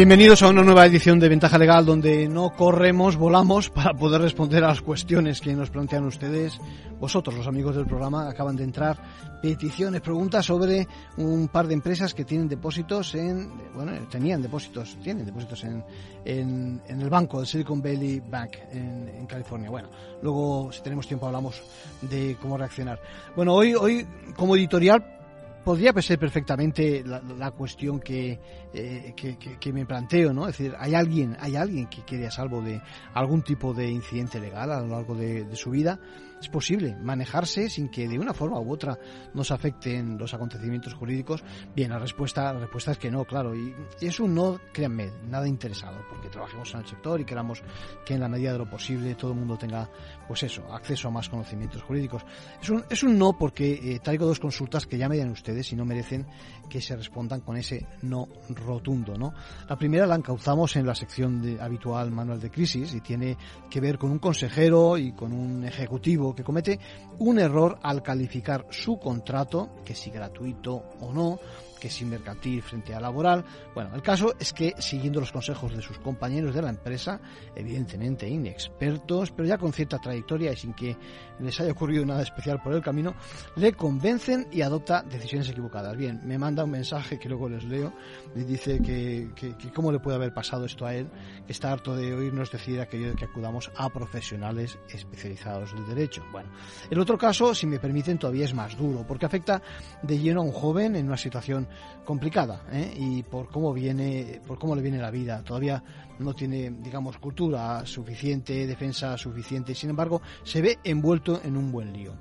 Bienvenidos a una nueva edición de Ventaja Legal donde no corremos, volamos para poder responder a las cuestiones que nos plantean ustedes. Vosotros, los amigos del programa, acaban de entrar peticiones, preguntas sobre un par de empresas que tienen depósitos en, bueno, tenían depósitos, tienen depósitos en, en, el banco del Silicon Valley Bank en, en, California. Bueno, luego si tenemos tiempo hablamos de cómo reaccionar. Bueno, hoy, hoy como editorial podría ser perfectamente la, cuestión que, eh, que, que, me planteo, ¿no? Es decir, hay alguien, hay alguien que quede a salvo de algún tipo de incidente legal a lo largo de su vida es posible manejarse sin que de una forma u otra nos afecten los acontecimientos jurídicos? Bien, la respuesta, la respuesta es que no, claro. Y, es un no, créanme, nada interesado, porque trabajemos en el sector y queramos que en la medida de lo posible todo el mundo tenga, pues eso, acceso a más conocimientos jurídicos. Es un, es un no porque eh, traigo dos consultas que ya me dan ustedes y no merecen que se respondan con ese no rotundo, ¿no? La primera la encauzamos en la sección de, habitual manual de crisis y tiene que ver con un consejero y con un ejecutivo que comete un error al calificar su contrato, que si gratuito o no, que si mercantil frente a laboral. Bueno, el caso es que, siguiendo los consejos de sus compañeros de la empresa, evidentemente inexpertos, pero ya con cierta trayectoria y sin que les haya ocurrido nada especial por el camino, le convencen y adopta decisiones equivocadas. Bien, me manda un mensaje que luego les leo y dice que, que, cómo le puede haber pasado esto a él, que está harto de oírnos decir aquello de que acudamos a profesionales especializados del derecho. Bueno, el otro caso, si me permiten, todavía es más duro, porque afecta de lleno a un joven en una situación complicada ¿eh? y por cómo viene, por cómo le viene la vida. Todavía no tiene, digamos, cultura suficiente, defensa suficiente. Sin embargo, se ve envuelto en un buen lío.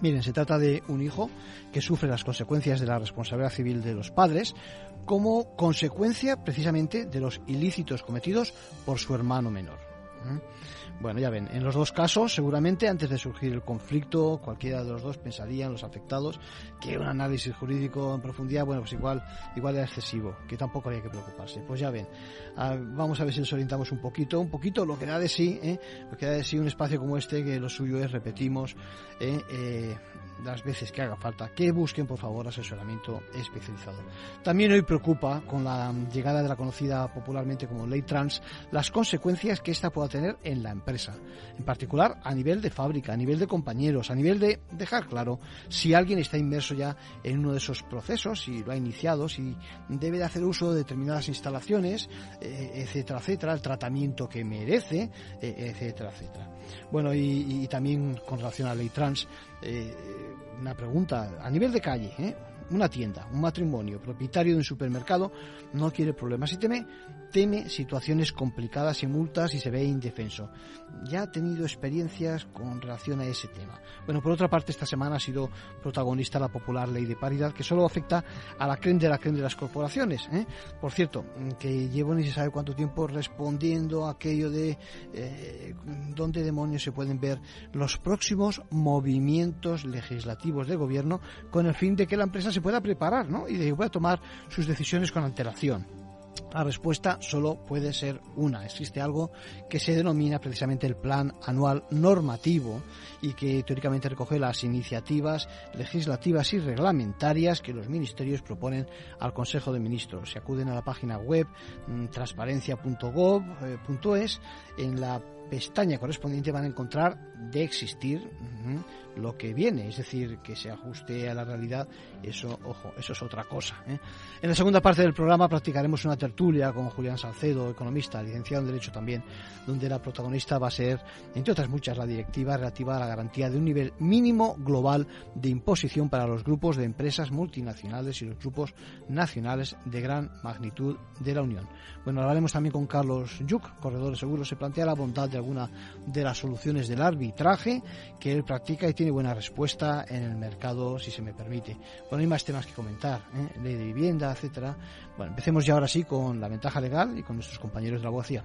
Miren, se trata de un hijo que sufre las consecuencias de la responsabilidad civil de los padres como consecuencia precisamente de los ilícitos cometidos por su hermano menor. ¿Eh? Bueno, ya ven, en los dos casos, seguramente antes de surgir el conflicto, cualquiera de los dos pensarían, los afectados, que un análisis jurídico en profundidad, bueno, pues igual, igual era excesivo, que tampoco había que preocuparse. Pues ya ven, vamos a ver si nos orientamos un poquito, un poquito lo que da de sí, ¿eh? lo que da de sí un espacio como este, que lo suyo es, repetimos, ¿eh? eh las veces que haga falta, que busquen por favor asesoramiento especializado. También hoy preocupa con la llegada de la conocida popularmente como ley trans las consecuencias que ésta pueda tener en la empresa, en particular a nivel de fábrica, a nivel de compañeros, a nivel de dejar claro si alguien está inmerso ya en uno de esos procesos, si lo ha iniciado, si debe de hacer uso de determinadas instalaciones, eh, etcétera, etcétera, el tratamiento que merece, eh, etcétera, etcétera. Bueno, y, y, también con relación a la ley trans, eh, una pregunta a nivel de calle, ¿eh? una tienda, un matrimonio, propietario de un supermercado, no quiere problemas y teme, teme situaciones complicadas y multas y se ve indefenso. Ya ha tenido experiencias con relación a ese tema. Bueno, por otra parte, esta semana ha sido protagonista la popular ley de paridad que solo afecta a la creen de las corporaciones. ¿eh? Por cierto, que llevo ni se sabe cuánto tiempo respondiendo a aquello de eh, dónde demonios se pueden ver los próximos movimientos legislativos de gobierno con el fin de que la empresa se pueda preparar ¿no? y de que pueda tomar sus decisiones con antelación. La respuesta solo puede ser una. Existe algo que se denomina precisamente el Plan Anual Normativo y que teóricamente recoge las iniciativas legislativas y reglamentarias que los ministerios proponen al Consejo de Ministros. Se acuden a la página web mm, transparencia.gov.es. En la pestaña correspondiente van a encontrar de existir lo que viene, es decir, que se ajuste a la realidad, eso, ojo, eso es otra cosa. ¿eh? En la segunda parte del programa practicaremos una tertulia con Julián Salcedo, economista, licenciado en Derecho también, donde la protagonista va a ser, entre otras muchas, la directiva relativa a la garantía de un nivel mínimo global de imposición para los grupos de empresas multinacionales y los grupos nacionales de gran magnitud de la Unión. Bueno, hablaremos también con Carlos Yuc, corredor de seguros, se plantea la bondad de alguna de las soluciones del arbitraje que él practica y tiene buena respuesta en el mercado, si se me permite. Bueno, hay más temas que comentar, ¿eh? ley de vivienda, etcétera. Bueno, empecemos ya ahora sí con la ventaja legal y con nuestros compañeros de la abogacía.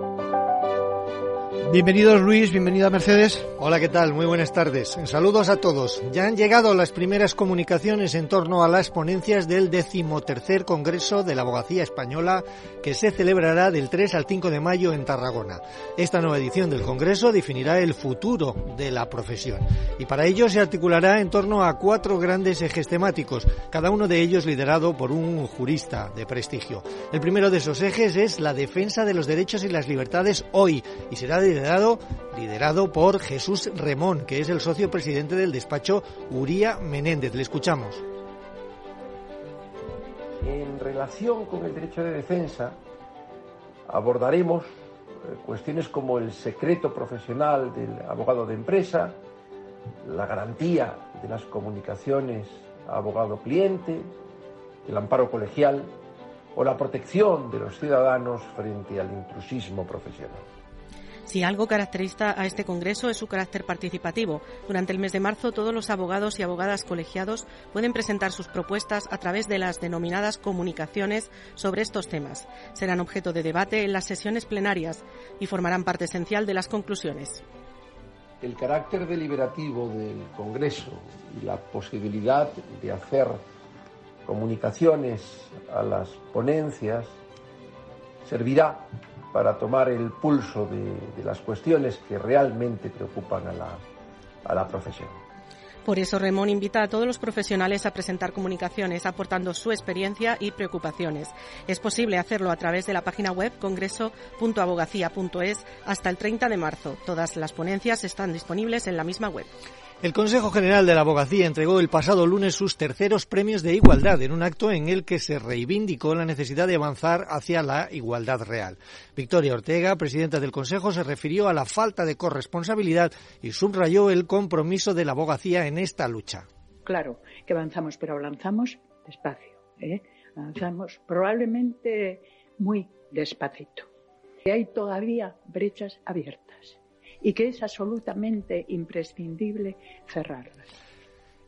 Bienvenidos Luis, bienvenida Mercedes. Hola, ¿qué tal? Muy buenas tardes. Saludos a todos. Ya han llegado las primeras comunicaciones en torno a las ponencias del decimotercer Congreso de la Abogacía Española que se celebrará del 3 al 5 de mayo en Tarragona. Esta nueva edición del Congreso definirá el futuro de la profesión y para ello se articulará en torno a cuatro grandes ejes temáticos, cada uno de ellos liderado por un jurista de prestigio. El primero de esos ejes es la defensa de los derechos y las libertades hoy y será de liderado, por Jesús Remón, que es el socio presidente del despacho Uría Menéndez. Le escuchamos. En relación con el derecho de defensa, abordaremos eh, cuestiones como el secreto profesional del abogado de empresa, la garantía de las comunicaciones abogado-cliente, el amparo colegial o la protección de los ciudadanos frente al intrusismo profesional. Si algo caracteriza a este Congreso es su carácter participativo. Durante el mes de marzo, todos los abogados y abogadas colegiados pueden presentar sus propuestas a través de las denominadas comunicaciones sobre estos temas. Serán objeto de debate en las sesiones plenarias y formarán parte esencial de las conclusiones. El carácter deliberativo del Congreso y la posibilidad de hacer comunicaciones a las ponencias servirá para tomar el pulso de, las cuestiones que realmente preocupan a la, a la profesión. Por eso Remón invita a todos los profesionales a presentar comunicaciones aportando su experiencia y preocupaciones. Es posible hacerlo a través de la página web congreso.abogacía.es hasta el 30 de marzo. Todas las ponencias están disponibles en la misma web. El Consejo General de la Abogacía entregó el pasado lunes sus terceros premios de igualdad en un acto en el que se reivindicó la necesidad de avanzar hacia la igualdad real. Victoria Ortega, presidenta del Consejo, se refirió a la falta de corresponsabilidad y subrayó el compromiso de la abogacía en esta lucha. Claro que avanzamos, pero avanzamos despacio. ¿eh? Avanzamos probablemente muy despacito. Hay todavía brechas abiertas y que es absolutamente imprescindible cerrarlas.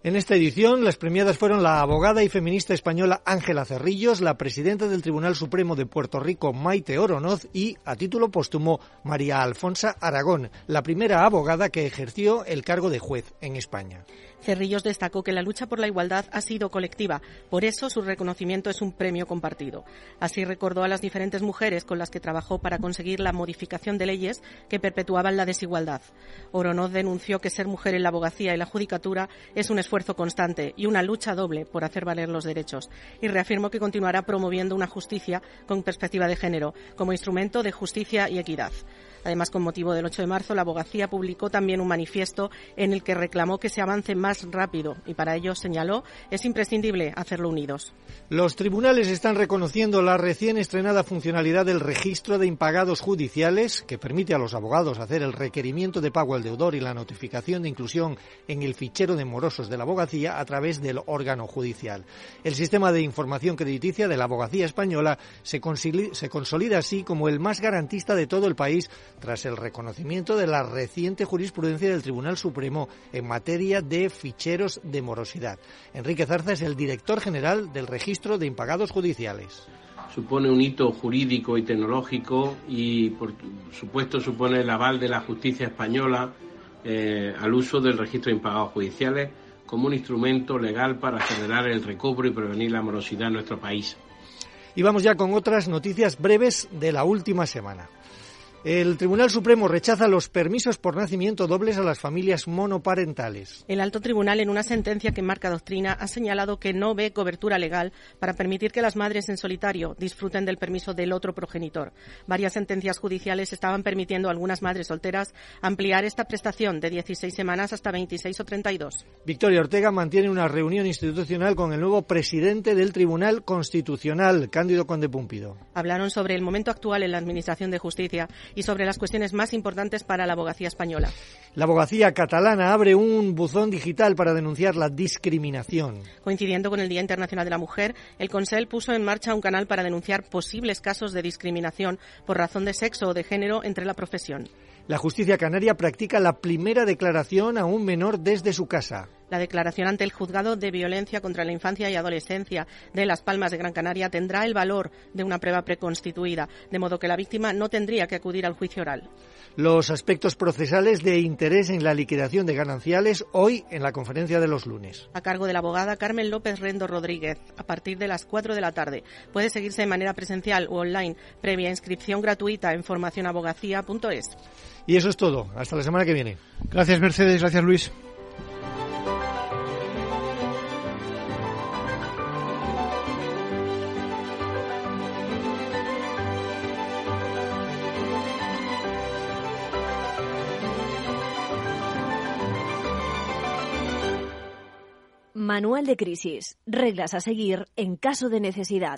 En esta edición, las premiadas fueron la abogada y feminista española Ángela Cerrillos, la presidenta del Tribunal Supremo de Puerto Rico Maite Oronoz y, a título póstumo, María Alfonsa Aragón, la primera abogada que ejerció el cargo de juez en España. Cerrillos destacó que la lucha por la igualdad ha sido colectiva, por eso su reconocimiento es un premio compartido. Así recordó a las diferentes mujeres con las que trabajó para conseguir la modificación de leyes que perpetuaban la desigualdad. Oronoz denunció que ser mujer en la abogacía y la judicatura es un esfuerzo constante y una lucha doble por hacer valer los derechos, y reafirmó que continuará promoviendo una justicia con perspectiva de género como instrumento de justicia y equidad. Además, con motivo del 8 de marzo, la abogacía publicó también un manifiesto en el que reclamó que se avance más rápido y para ello señaló es imprescindible hacerlo unidos. Los tribunales están reconociendo la recién estrenada funcionalidad del registro de impagados judiciales que permite a los abogados hacer el requerimiento de pago al deudor y la notificación de inclusión en el fichero de morosos de la abogacía a través del órgano judicial. El sistema de información crediticia de la abogacía española se, consolida así como el más garantista de todo el país tras el reconocimiento de la reciente jurisprudencia del Tribunal Supremo en materia de ficheros de morosidad. Enrique Zarza es el director general del Registro de Impagados Judiciales supone un hito jurídico y tecnológico y, por supuesto, supone el aval de la justicia española eh, al uso del registro de impagados judiciales como un instrumento legal para acelerar el recobro y prevenir la morosidad en nuestro país. Y vamos ya con otras noticias breves de la última semana. El Tribunal Supremo rechaza los permisos por nacimiento dobles a las familias monoparentales. El alto tribunal, en una sentencia que marca doctrina, ha señalado que no ve cobertura legal para permitir que las madres en solitario disfruten del permiso del otro progenitor. Varias sentencias judiciales estaban permitiendo a algunas madres solteras ampliar esta prestación de 16 semanas hasta 26 o 32. Victoria Ortega mantiene una reunión institucional con el nuevo presidente del Tribunal Constitucional, Cándido Conde Púmpido. Hablaron sobre el momento actual en la Administración de Justicia y sobre las cuestiones más importantes para la abogacía española. La abogacía catalana abre un buzón digital para denunciar la discriminación. Coincidiendo con el Día Internacional de la Mujer, el Consell puso en marcha un canal para denunciar posibles casos de discriminación por razón de sexo o de género entre la profesión. La justicia canaria practica la primera declaración a un menor desde su casa. La declaración ante el juzgado de violencia contra la infancia y adolescencia de Las Palmas de Gran Canaria tendrá el valor de una prueba preconstituida, de modo que la víctima no tendría que acudir al juicio oral. Los aspectos procesales de interés en la liquidación de gananciales hoy en la conferencia de los lunes. A cargo de la abogada Carmen López Rendo Rodríguez, a partir de las 4 de la tarde. Puede seguirse de manera presencial o online, previa inscripción gratuita en formacionabogacía.es. Y eso es todo. Hasta la semana que viene. Gracias, Mercedes. Gracias, Luis. Manual de crisis. Reglas a seguir en caso de necesidad.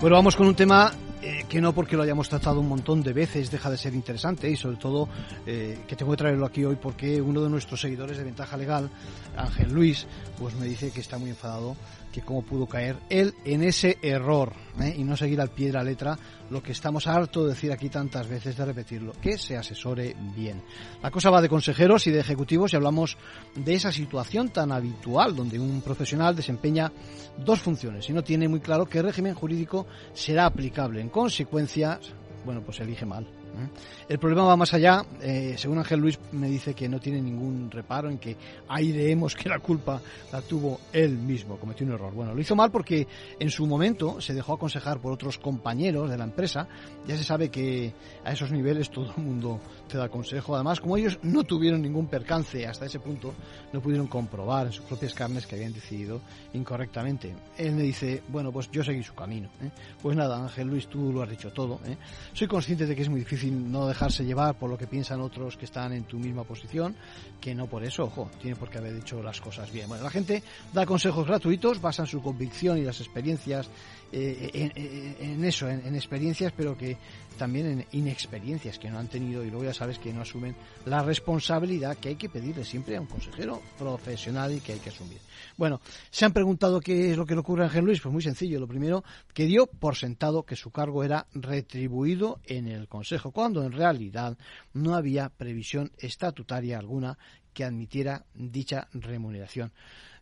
Bueno, vamos con un tema eh, que no porque lo hayamos tratado un montón de veces deja de ser interesante y sobre todo eh, que tengo que traerlo aquí hoy porque uno de nuestros seguidores de Ventaja Legal, Ángel Luis, pues me dice que está muy enfadado que cómo pudo caer él en ese error ¿eh? y no seguir al pie de la letra lo que estamos harto de decir aquí tantas veces de repetirlo, que se asesore bien. La cosa va de consejeros y de ejecutivos y hablamos de esa situación tan habitual donde un profesional desempeña dos funciones y no tiene muy claro qué régimen jurídico será aplicable. En consecuencia, bueno, pues elige mal. ¿eh? El problema va más allá. Eh, según Ángel Luis me dice que no tiene ningún reparo en que aireemos que la culpa la tuvo él mismo, cometió un error. Bueno, lo hizo mal porque en su momento se dejó aconsejar por otros compañeros de la empresa. Ya se sabe que a esos niveles todo el mundo te da consejo. Además, como ellos no tuvieron ningún percance hasta ese punto, no pudieron comprobar en sus propias carnes que habían decidido incorrectamente. Él me dice, bueno, pues yo seguí su camino. ¿eh? Pues nada, Ángel Luis, tú lo has dicho todo. ¿eh? Soy consciente de que es muy difícil no dejarse llevar por lo que piensan otros que están en tu misma posición, que no por eso, ojo, tiene por qué haber dicho las cosas bien. Bueno, la gente da consejos gratuitos, basan su convicción y las experiencias eh, en, en, eso, en, en, experiencias, pero que también en inexperiencias que no han tenido y luego ya sabes que no asumen la responsabilidad que hay que pedirle siempre a un consejero profesional y que hay que asumir. Bueno, se han preguntado qué es lo que le ocurre a Ángel Luis, pues muy sencillo. Lo primero, que dio por sentado que su cargo era retribuido en el Consejo, cuando en realidad no había previsión estatutaria alguna que admitiera dicha remuneración.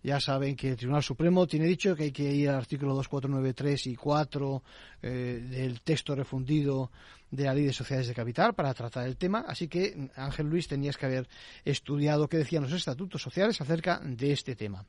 Ya saben que el Tribunal Supremo tiene dicho que hay que ir al artículo 2493 y 4 eh, del texto refundido de la Ley de Sociedades de Capital para tratar el tema. Así que, Ángel Luis, tenías que haber estudiado qué decían los estatutos sociales acerca de este tema.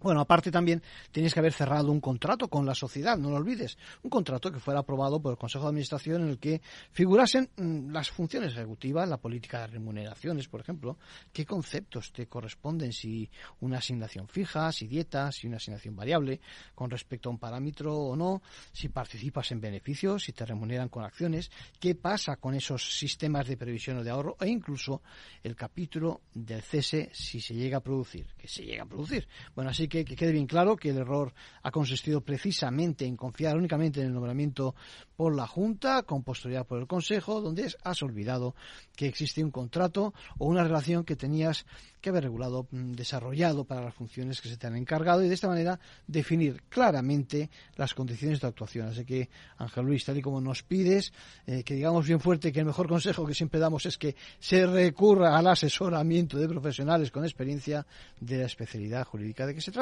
Bueno, aparte también tienes que haber cerrado un contrato con la sociedad, no lo olvides. Un contrato que fuera aprobado por el Consejo de Administración en el que figurasen mmm, las funciones ejecutivas, la política de remuneraciones, por ejemplo, qué conceptos te corresponden, si una asignación fija, si dieta, si una asignación variable, con respecto a un parámetro o no, si participas en beneficios, si te remuneran con acciones, qué pasa con esos sistemas de previsión o de ahorro e incluso el capítulo del cese si se llega a producir, que se llega a producir. Bueno, así que, que quede bien claro que el error ha consistido precisamente en confiar únicamente en el nombramiento por la Junta, con posterioridad por el Consejo, donde has olvidado que existe un contrato o una relación que tenías que haber regulado, desarrollado para las funciones que se te han encargado y de esta manera definir claramente las condiciones de actuación. Así que, Ángel Luis, tal y como nos pides, eh, que digamos bien fuerte que el mejor consejo que siempre damos es que se recurra al asesoramiento de profesionales con experiencia de la especialidad jurídica de que se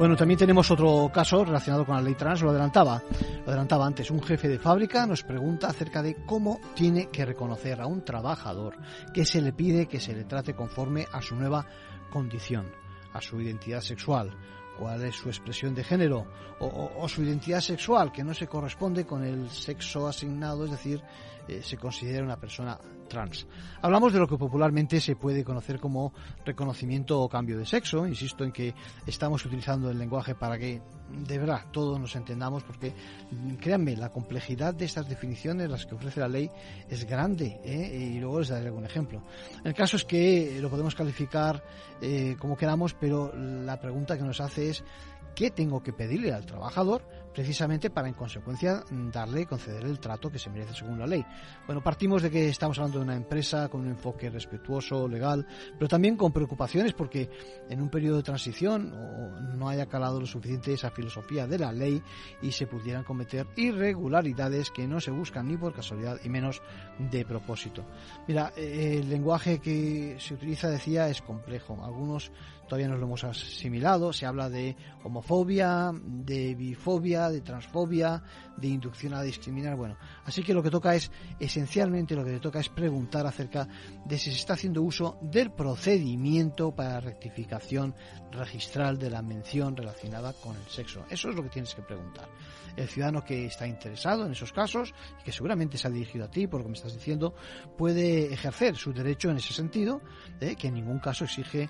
Bueno, también tenemos otro caso relacionado con la ley trans, lo adelantaba, lo adelantaba antes. Un jefe de fábrica nos pregunta acerca de cómo tiene que reconocer a un trabajador que se le pide que se le trate conforme a su nueva condición, a su identidad sexual, cuál es su expresión de género o, o, su identidad sexual que no se corresponde con el sexo asignado, es decir, eh, se considera una persona trans. Hablamos de lo que popularmente se puede conocer como reconocimiento o cambio de sexo. Insisto en que estamos utilizando el lenguaje para que de verdad todos nos entendamos porque créanme, la complejidad de estas definiciones, las que ofrece la ley, es grande ¿eh? y luego les daré algún ejemplo. El caso es que lo podemos calificar eh, como queramos, pero la pregunta que nos hace es qué tengo que pedirle al trabajador precisamente para en consecuencia darle conceder el trato que se merece según la ley. Bueno, partimos de que estamos hablando de una empresa con un enfoque respetuoso, legal, pero también con preocupaciones porque en un periodo de transición no haya calado lo suficiente esa filosofía de la ley y se pudieran cometer irregularidades que no se buscan ni por casualidad y menos de propósito. Mira, eh, el lenguaje que se utiliza, decía, es complejo. Algunos todavía no lo hemos asimilado. Se habla de homofobia, de bifobia, de transfobia, de inducción a discriminar. Bueno, así que lo que toca es, esencialmente lo que le toca es preguntar acerca de si se está haciendo uso del procedimiento para rectificación registral de la mención relacionada con el sexo. Eso es lo que tienes que preguntar. El ciudadano que está interesado en esos casos y que seguramente se ha dirigido a ti por lo que me estás diciendo, puede ejercer su derecho en ese sentido, ¿eh? que en ningún caso exige,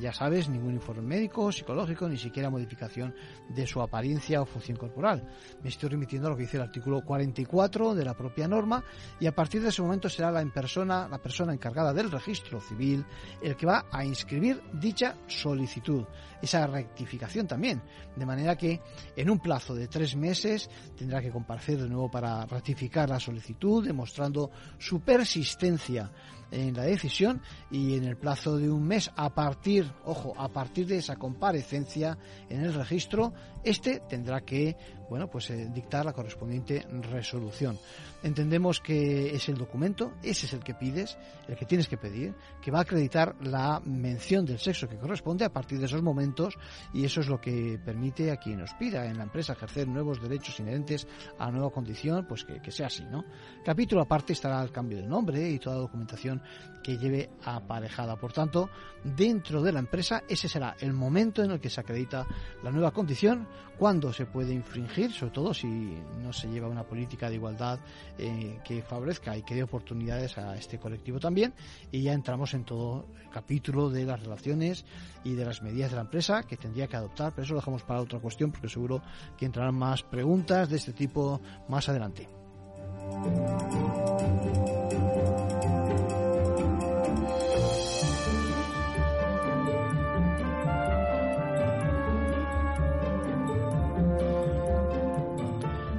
ya sabes, ningún informe médico, psicológico, ni siquiera modificación de su apariencia o función corporal. Me estoy remitiendo a lo que dice el artículo 44 de la propia norma y a partir de ese momento será la, persona, la persona encargada del registro civil el que va a inscribir dicha solicitud, esa rectificación también, de manera que en un plazo de tres meses tendrá que comparecer de nuevo para ratificar la solicitud, demostrando su persistencia en la decisión y en el plazo de un mes a partir, ojo, a partir de esa comparecencia en el registro, este tendrá que bueno, pues eh, dictar la correspondiente resolución. Entendemos que es el documento, ese es el que pides, el que tienes que pedir, que va a acreditar la mención del sexo que corresponde a partir de esos momentos y eso es lo que permite a quien nos pida en la empresa ejercer nuevos derechos inherentes a la nueva condición, pues que, que sea así, ¿no? Capítulo aparte estará el cambio de nombre y toda la documentación que lleve aparejada. Por tanto, dentro de la empresa ese será el momento en el que se acredita la nueva condición, cuando se puede infringir, sobre todo si no se lleva una política de igualdad eh, que favorezca y que dé oportunidades a este colectivo también. Y ya entramos en todo el capítulo de las relaciones y de las medidas de la empresa que tendría que adoptar, pero eso lo dejamos para otra cuestión porque seguro que entrarán más preguntas de este tipo más adelante.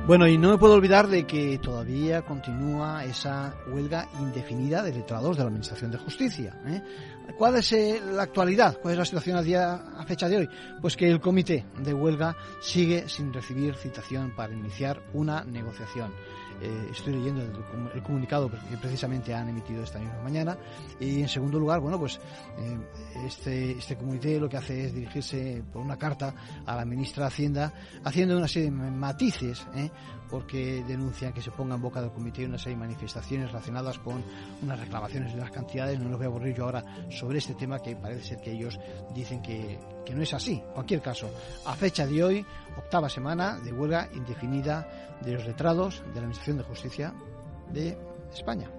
Bueno, y no me puedo olvidar de que todavía continúa esa huelga indefinida de letrados de la Administración de Justicia. ¿eh? ¿Cuál es eh, la actualidad? ¿Cuál es la situación a, día, a fecha de hoy? Pues que el comité de huelga sigue sin recibir citación para iniciar una negociación. Eh, estoy leyendo el, comunicado que precisamente han emitido esta misma mañana. Y en segundo lugar, bueno, pues eh, este, este comité lo que hace es dirigirse por una carta a la ministra de Hacienda, haciendo una serie de matices, ¿eh? Porque denuncian que se ponga en boca del comité una serie de manifestaciones relacionadas con unas reclamaciones de las cantidades. No los voy a aburrir yo ahora sobre este tema que parece ser que ellos dicen que, que no es así. En cualquier caso, a fecha de hoy, octava semana de huelga indefinida de los letrados de la Administración de Justicia de España.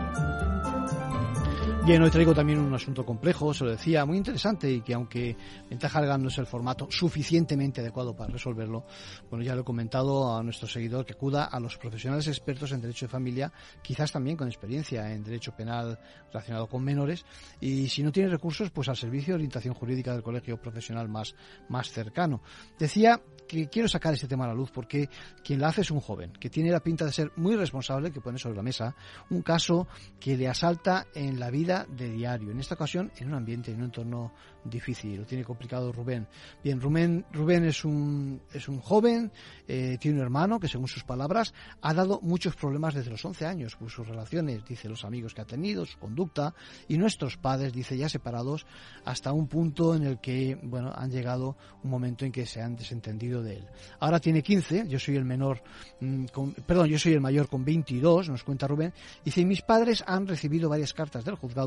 Bien, hoy traigo también un asunto complejo, se lo decía, muy interesante y que aunque Ventaja Legal no es el formato suficientemente adecuado para resolverlo, bueno, ya lo he comentado a nuestro seguidor que acuda a los profesionales expertos en derecho de familia, quizás también con experiencia en derecho penal relacionado con menores y si no tiene recursos, pues al servicio de orientación jurídica del colegio profesional más, más cercano. Decía que quiero sacar este tema a la luz porque quien la hace es un joven que tiene la pinta de ser muy responsable, que pone sobre la mesa un caso que le asalta en la vida de diario. En esta ocasión, en un ambiente, en un entorno difícil. Lo tiene complicado Rubén. Bien, Rubén, Rubén es un, es un joven, eh, tiene un hermano que, según sus palabras, ha dado muchos problemas desde los 11 años por sus relaciones, dice los amigos que ha tenido, su conducta, y nuestros padres, dice, ya separados, hasta un punto en el que, bueno, han llegado un momento en que se han desentendido de él. Ahora tiene 15, yo soy el menor, mm, perdón, yo soy el mayor con 22, nos cuenta Rubén, dice, mis padres han recibido varias cartas del juzgado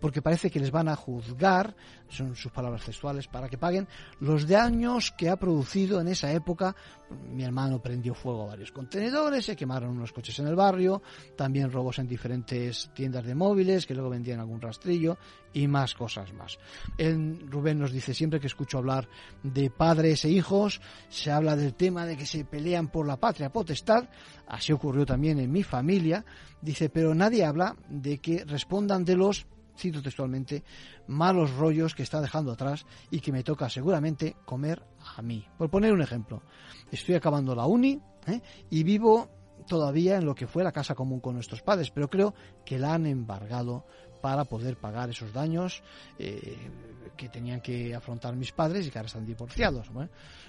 porque parece que les van a juzgar, son sus palabras textuales, para que paguen los daños que ha producido en esa época. Mi hermano prendió fuego a varios contenedores, se quemaron unos coches en el barrio, también robos en diferentes tiendas de móviles que luego vendían algún rastrillo y más cosas más. Rubén nos dice siempre que escucho hablar de padres e hijos, se habla del tema de que se pelean por la patria potestad, así ocurrió también en mi familia, dice, pero nadie habla de que respondan de los cito textualmente, malos rollos que está dejando atrás y que me toca seguramente comer a mí. Por poner un ejemplo, estoy acabando la uni ¿eh? y vivo todavía en lo que fue la casa común con nuestros padres, pero creo que la han embargado para poder pagar esos daños eh, que tenían que afrontar mis padres y que ahora están divorciados.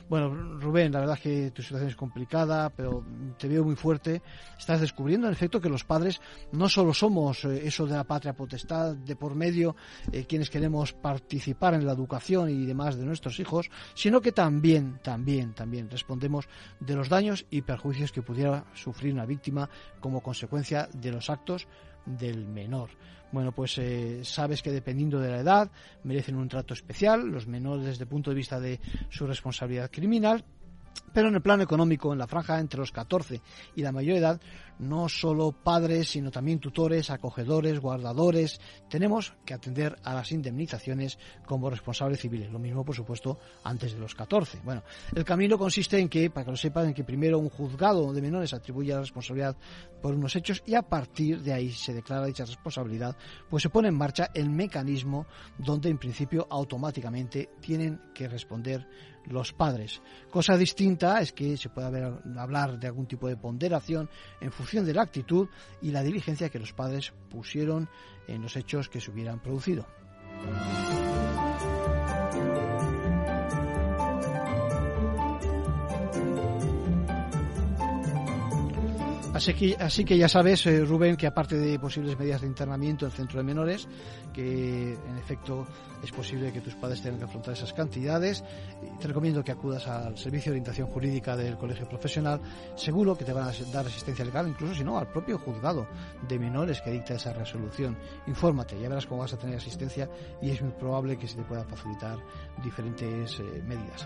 Bueno, Rubén, la verdad es que tu situación es complicada, pero te veo muy fuerte. Estás descubriendo, en efecto, que los padres no solo somos eh, eso de la patria potestad, de por medio eh, quienes queremos participar en la educación y demás de nuestros hijos, sino que también, también, también respondemos de los daños y perjuicios que pudiera sufrir una víctima como consecuencia de los actos del menor. Bueno, pues eh, sabes que dependiendo de la edad merecen un trato especial, los menores desde el punto de vista de su responsabilidad criminal, pero en el plano económico, en la franja entre los 14 y la mayor edad, no solo padres, sino también tutores, acogedores, guardadores, tenemos que atender a las indemnizaciones como responsables civiles. Lo mismo, por supuesto, antes de los 14. Bueno, el camino consiste en que, para que lo sepan, en que primero un juzgado de menores atribuye la responsabilidad por unos hechos y a partir de ahí se declara dicha responsabilidad, pues se pone en marcha el mecanismo donde en principio automáticamente tienen que responder los padres. Cosa distinta es que se puede hablar de algún tipo de ponderación en función de la actitud y la diligencia que los padres pusieron en los hechos que se hubieran producido. Así que, ya sabes, eh, Rubén, que aparte de posibles medidas de internamiento en centro de menores, que en efecto es posible que tus padres tengan que afrontar esas cantidades, te recomiendo que acudas al Servicio de Orientación Jurídica del Colegio Profesional. Seguro que te van a dar asistencia legal, incluso si no, al propio juzgado de menores que dicta esa resolución. Infórmate, ya verás cómo vas a tener asistencia y es muy probable que se te puedan facilitar diferentes eh, medidas.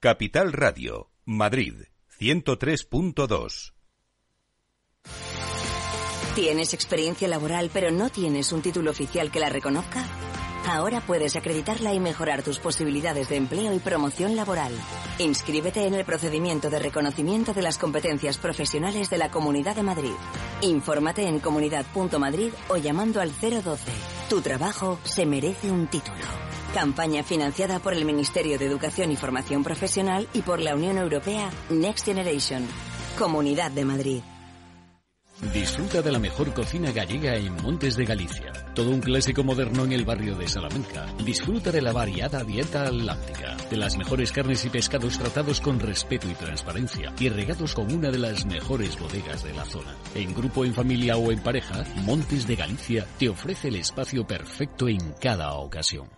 Capital Radio, Madrid, 103.2. ¿Tienes experiencia laboral pero no tienes un título oficial que la reconozca? Ahora puedes acreditarla y mejorar tus posibilidades de empleo y promoción laboral. Inscríbete en el procedimiento de reconocimiento de las competencias profesionales de la Comunidad de Madrid. Infórmate en comunidad.madrid o llamando al 012. Tu trabajo se merece un título. Campaña financiada por el Ministerio de Educación y Formación Profesional y por la Unión Europea Next Generation. Comunidad de Madrid. Disfruta de la mejor cocina gallega en Montes de Galicia. Todo un clásico moderno en el barrio de Salamanca. Disfruta de la variada dieta atlántica, de las mejores carnes y pescados tratados con respeto y transparencia y regados con una de las mejores bodegas de la zona. En grupo, en familia o en pareja, Montes de Galicia te ofrece el espacio perfecto en cada ocasión.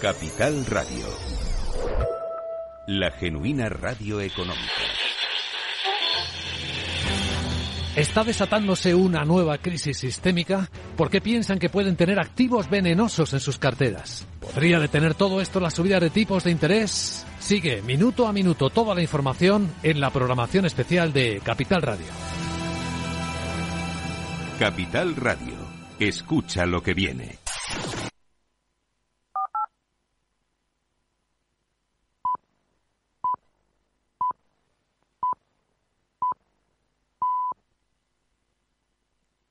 Capital Radio. La genuina radio económica. ¿Está desatándose una nueva crisis sistémica? ¿Por qué piensan que pueden tener activos venenosos en sus carteras? ¿Podría detener todo esto la subida de tipos de interés? Sigue minuto a minuto toda la información en la programación especial de Capital Radio. Capital Radio. Escucha lo que viene.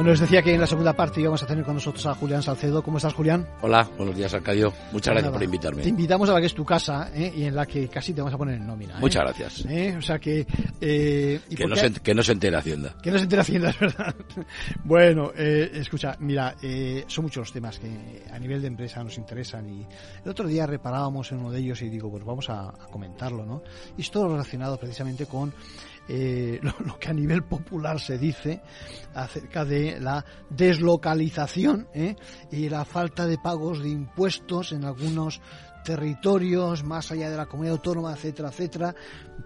Bueno, les decía que en la segunda parte íbamos a tener con nosotros a Julián Salcedo. ¿Cómo estás, Julián? Hola, buenos días, Arcadio. Muchas gracias por invitarme. Te invitamos a la que es tu casa ¿eh? y en la que casi te vamos a poner en nómina. ¿eh? Muchas gracias. ¿Eh? O sea que... eh, ¿y Que no, se, que no se entere Hacienda. Que no se entere Hacienda, es verdad. bueno, eh, escucha, mira, eh, son muchos los temas que a nivel de empresa nos interesan y el otro día reparábamos en uno de ellos y digo, pues vamos a, a comentarlo, ¿no? Y es todo relacionado precisamente con lo, lo que a nivel popular se dice acerca de la deslocalización ¿eh? y la falta de pagos de impuestos en algunos territorios más allá de la comunidad autónoma, etcétera, etcétera,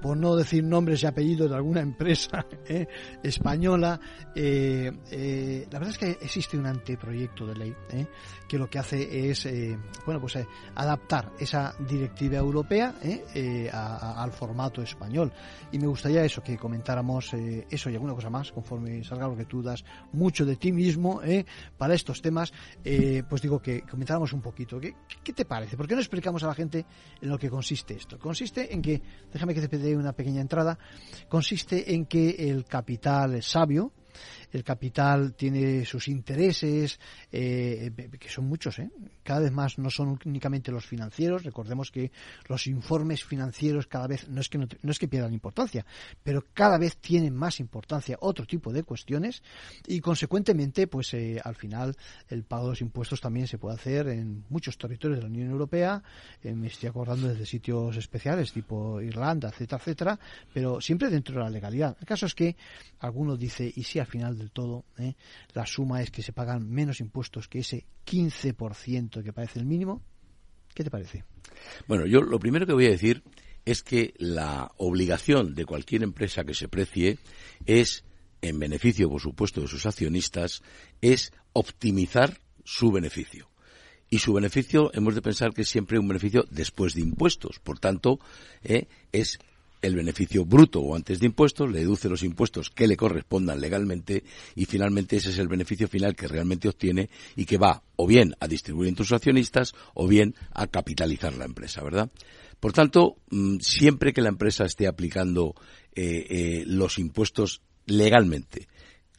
por no decir nombres y apellidos de alguna empresa ¿eh? española. eh, eh, la verdad es que existe un anteproyecto de ley que lo que hace es, bueno, pues adaptar esa directiva europea al formato español. Y me gustaría eso, que comentáramos eso y alguna cosa más, conforme salga lo que tú das mucho de ti mismo para estos temas, pues digo que comentáramos un poquito. ¿Qué, ¿Qué te parece? ¿Por qué no explicamos a la gente en lo que consiste esto? Consiste en que, déjame que te dé una pequeña entrada, consiste en que el capital sabio, el capital tiene sus intereses, eh, que son muchos, ¿eh? cada vez más no son únicamente los financieros. Recordemos que los informes financieros cada vez no es que no, es que pierdan importancia, pero cada vez tienen más importancia otro tipo de cuestiones y consecuentemente, pues eh, al final el pago de los impuestos también se puede hacer en muchos territorios de la Unión Europea. eh, me estoy acordando desde sitios especiales tipo Irlanda, etcétera, etcétera, pero siempre dentro de la legalidad. El caso es que alguno dice y si al final todo eh, la suma es que se pagan menos impuestos que ese 15% que parece el mínimo. ¿Qué te parece? Bueno, yo lo primero que voy a decir es que la obligación de cualquier empresa que se precie es, en beneficio, por supuesto, de sus accionistas, es optimizar su beneficio. Y su beneficio hemos de pensar que es siempre un beneficio después de impuestos. Por tanto, eh, es el beneficio bruto o antes de impuestos, le deduce los impuestos que le correspondan legalmente y finalmente ese es el beneficio final que realmente obtiene y que va o bien a distribuir entre sus accionistas o bien a capitalizar la empresa, ¿verdad? Por tanto, mm, siempre que la empresa esté aplicando eh, eh, los impuestos legalmente,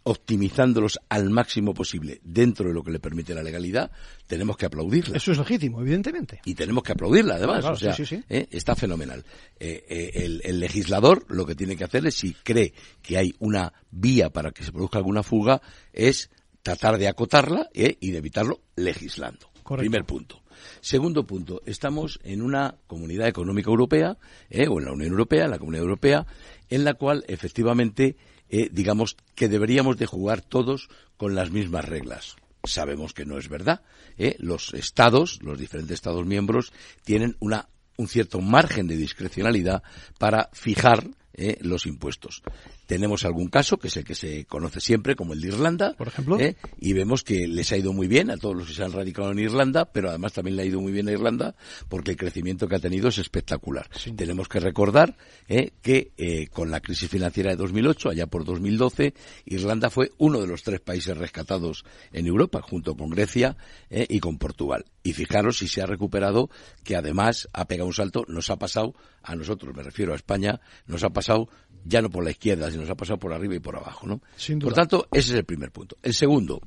optimizándolos al máximo posible dentro de lo que le permite la legalidad, tenemos que aplaudirla. Eso es legítimo, evidentemente. Y tenemos que aplaudirla, además. Claro, o sea, sí, sí, sí. ¿eh? está fenomenal. Eh, eh, el, el legislador lo que tiene que hacer es, si cree que hay una vía para que se produzca alguna fuga, es tratar de acotarla y de evitarlo legislando. Correcto. Primer punto. Segundo punto, estamos en una comunidad económica europea, ¿eh? o en la Unión Europea, en la comunidad europea, en la cual efectivamente, eh, digamos que deberíamos de jugar todos con las mismas reglas. Sabemos que no es verdad. ¿eh? Los estados, los diferentes estados miembros, tienen una, un cierto margen de discrecionalidad para fijar ¿eh? los impuestos. Tenemos algún caso, que es el que se conoce siempre como el de Irlanda, Por ejemplo. ¿eh? y vemos que les ha ido muy bien a todos los que se han radicado en Irlanda, pero además también le ha ido muy bien a Irlanda porque el crecimiento que ha tenido es espectacular. Tenemos que recordar ¿eh? que eh, con la crisis financiera de 2008, allá por 2012, Irlanda fue uno de los tres países rescatados en Europa, junto con Grecia ¿eh? y con Portugal. Y fijaros si se ha recuperado, que además ha pegado un salto, nos ha pasado, a nosotros, me refiero a España, nos ha pasado ya no por la izquierda, sino nos ha pasado por arriba y por abajo, ¿no? Sin Por tanto, ese es el primer punto. El segundo,